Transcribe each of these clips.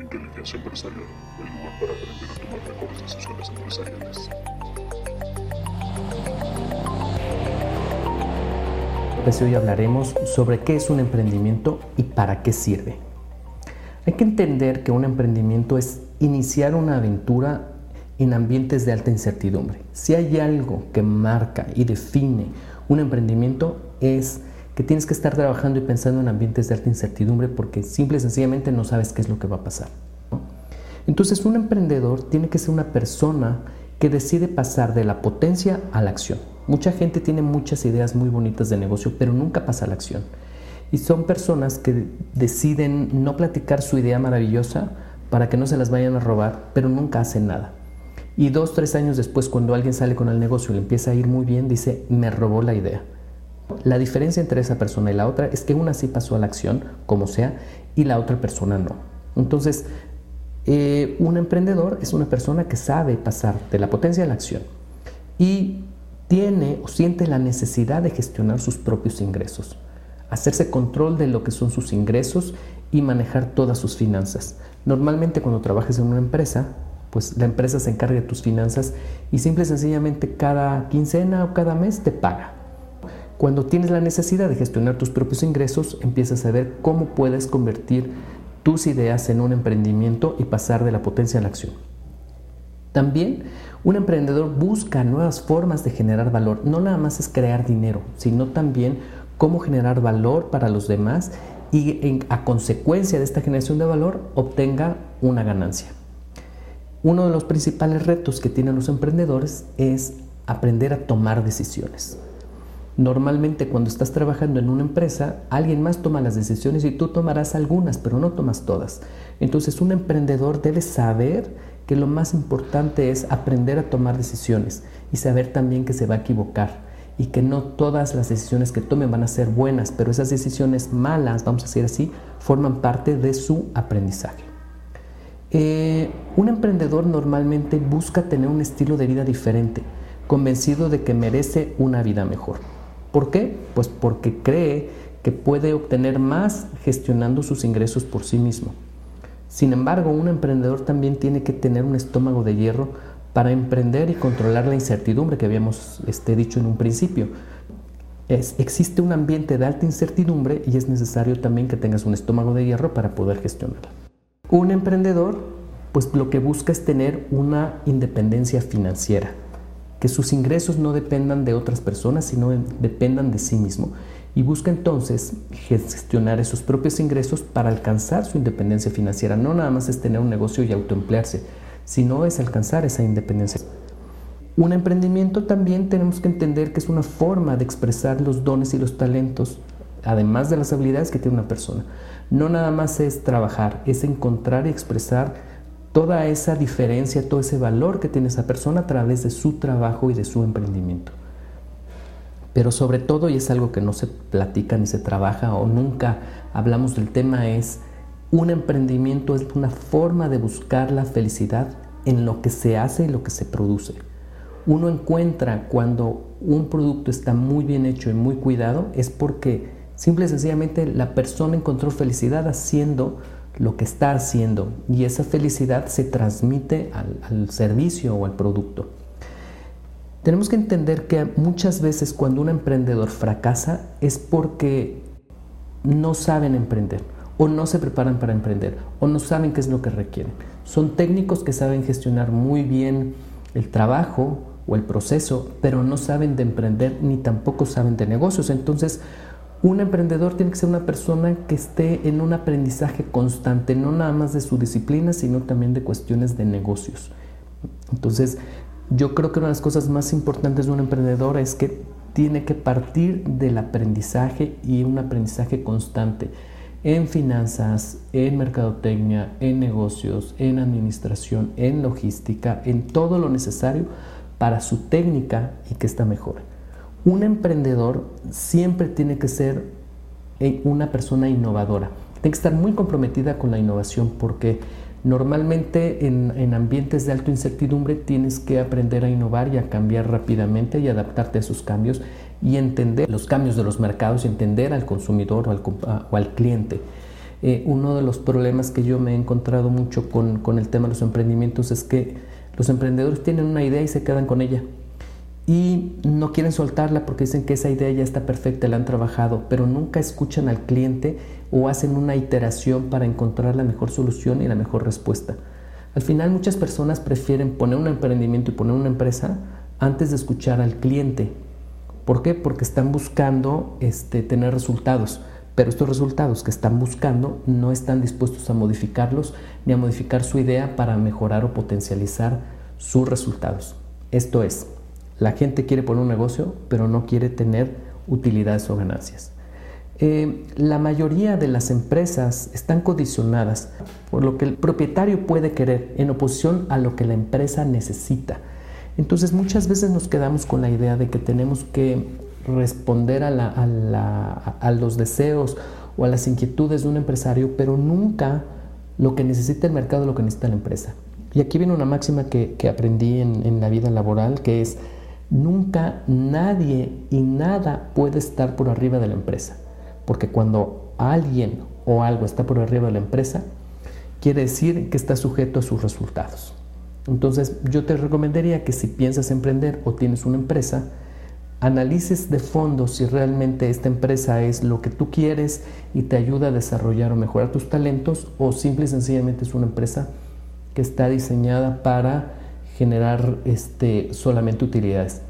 Inteligencia Empresarial, el lugar para aprender a tomar mejores decisiones empresariales. Pues hoy hablaremos sobre qué es un emprendimiento y para qué sirve. Hay que entender que un emprendimiento es iniciar una aventura en ambientes de alta incertidumbre. Si hay algo que marca y define un emprendimiento es que tienes que estar trabajando y pensando en ambientes de alta incertidumbre porque simple y sencillamente no sabes qué es lo que va a pasar. Entonces un emprendedor tiene que ser una persona que decide pasar de la potencia a la acción. Mucha gente tiene muchas ideas muy bonitas de negocio, pero nunca pasa a la acción. Y son personas que deciden no platicar su idea maravillosa para que no se las vayan a robar, pero nunca hacen nada. Y dos, tres años después, cuando alguien sale con el negocio y le empieza a ir muy bien, dice, me robó la idea. La diferencia entre esa persona y la otra es que una sí pasó a la acción, como sea, y la otra persona no. Entonces, eh, un emprendedor es una persona que sabe pasar de la potencia a la acción y tiene o siente la necesidad de gestionar sus propios ingresos, hacerse control de lo que son sus ingresos y manejar todas sus finanzas. Normalmente cuando trabajas en una empresa, pues la empresa se encarga de tus finanzas y simple y sencillamente cada quincena o cada mes te paga. Cuando tienes la necesidad de gestionar tus propios ingresos, empiezas a ver cómo puedes convertir tus ideas en un emprendimiento y pasar de la potencia a la acción. También un emprendedor busca nuevas formas de generar valor. No nada más es crear dinero, sino también cómo generar valor para los demás y a consecuencia de esta generación de valor obtenga una ganancia. Uno de los principales retos que tienen los emprendedores es aprender a tomar decisiones. Normalmente cuando estás trabajando en una empresa, alguien más toma las decisiones y tú tomarás algunas, pero no tomas todas. Entonces un emprendedor debe saber que lo más importante es aprender a tomar decisiones y saber también que se va a equivocar y que no todas las decisiones que tome van a ser buenas, pero esas decisiones malas, vamos a decir así, forman parte de su aprendizaje. Eh, un emprendedor normalmente busca tener un estilo de vida diferente, convencido de que merece una vida mejor. ¿Por qué? Pues porque cree que puede obtener más gestionando sus ingresos por sí mismo. Sin embargo, un emprendedor también tiene que tener un estómago de hierro para emprender y controlar la incertidumbre que habíamos este, dicho en un principio. existe un ambiente de alta incertidumbre y es necesario también que tengas un estómago de hierro para poder gestionarla. Un emprendedor, pues lo que busca es tener una independencia financiera que sus ingresos no dependan de otras personas, sino dependan de sí mismo. Y busca entonces gestionar esos propios ingresos para alcanzar su independencia financiera. No nada más es tener un negocio y autoemplearse, sino es alcanzar esa independencia. Un emprendimiento también tenemos que entender que es una forma de expresar los dones y los talentos, además de las habilidades que tiene una persona. No nada más es trabajar, es encontrar y expresar toda esa diferencia, todo ese valor que tiene esa persona a través de su trabajo y de su emprendimiento. Pero sobre todo, y es algo que no se platica ni se trabaja o nunca hablamos del tema, es un emprendimiento es una forma de buscar la felicidad en lo que se hace y lo que se produce. Uno encuentra cuando un producto está muy bien hecho y muy cuidado, es porque simple y sencillamente la persona encontró felicidad haciendo lo que está haciendo y esa felicidad se transmite al, servicio o al producto. Tenemos que entender que muchas veces cuando un emprendedor fracasa es porque no saben emprender o no se preparan para emprender o no saben qué es lo que requieren. Son técnicos que saben gestionar muy bien el trabajo o el proceso, pero no saben de emprender ni tampoco saben de negocios. Entonces, un emprendedor tiene que ser una persona que esté en un aprendizaje constante, no nada más de su disciplina, sino también de cuestiones de negocios. Entonces, yo creo que una de las cosas más importantes de un emprendedor es que tiene que partir del aprendizaje y un aprendizaje constante en finanzas, en mercadotecnia, en negocios, en administración, en logística, en todo lo necesario para su técnica y que está mejor. Un emprendedor siempre tiene que ser eh, una persona innovadora. Tiene que estar muy comprometida con la innovación porque normalmente en, ambientes de alta incertidumbre tienes que aprender a innovar y a cambiar rápidamente y adaptarte a esos cambios y entender los cambios de los mercados y entender al consumidor o al, o al cliente. Eh, uno de los problemas que yo me he encontrado mucho con, con el tema de los emprendimientos es que los emprendedores tienen una idea y se quedan con ella y no quieren soltarla porque dicen que esa idea ya está perfecta, la han trabajado, pero nunca escuchan al cliente o hacen una iteración para encontrar la mejor solución y la mejor respuesta. Al final muchas personas prefieren poner un emprendimiento y poner una empresa antes de escuchar al cliente. ¿Por qué? Porque están buscando este, tener resultados, pero estos resultados que están buscando no están dispuestos a modificarlos ni a modificar su idea para mejorar o potencializar sus resultados. Esto es, la gente quiere poner un negocio, pero no quiere tener utilidades o ganancias. Eh, la mayoría de las empresas están condicionadas por lo que el propietario puede querer en oposición a lo que la empresa necesita. Entonces muchas veces nos quedamos con la idea de que tenemos que responder a, los deseos o a las inquietudes de un empresario, pero nunca lo que necesita el mercado, lo que necesita la empresa. Y aquí viene una máxima que, aprendí en la vida laboral, que es Nunca nadie y nada puede estar por arriba de la empresa, porque cuando alguien o algo está por arriba de la empresa, quiere decir que está sujeto a sus resultados. Entonces yo te recomendaría que si piensas emprender o tienes una empresa, analices de fondo si realmente esta empresa es lo que tú quieres y te ayuda a desarrollar o mejorar tus talentos o simple y sencillamente es una empresa que está diseñada para generar este, solamente utilidades.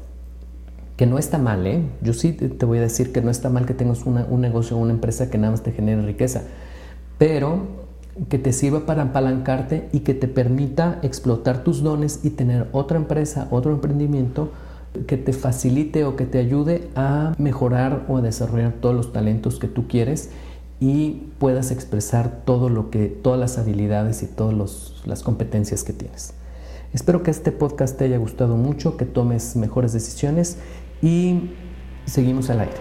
Que no está mal, ¿eh? Yo sí te voy a decir que no está mal que tengas un negocio o una empresa que nada más te genere riqueza, pero que te sirva para apalancarte y que te permita explotar tus dones y tener otra empresa, otro emprendimiento que te facilite o que te ayude a mejorar o a desarrollar todos los talentos que tú quieres y puedas expresar todo lo que, todas las habilidades y todas las competencias que tienes. Espero que este podcast te haya gustado mucho, que tomes mejores decisiones y seguimos al aire.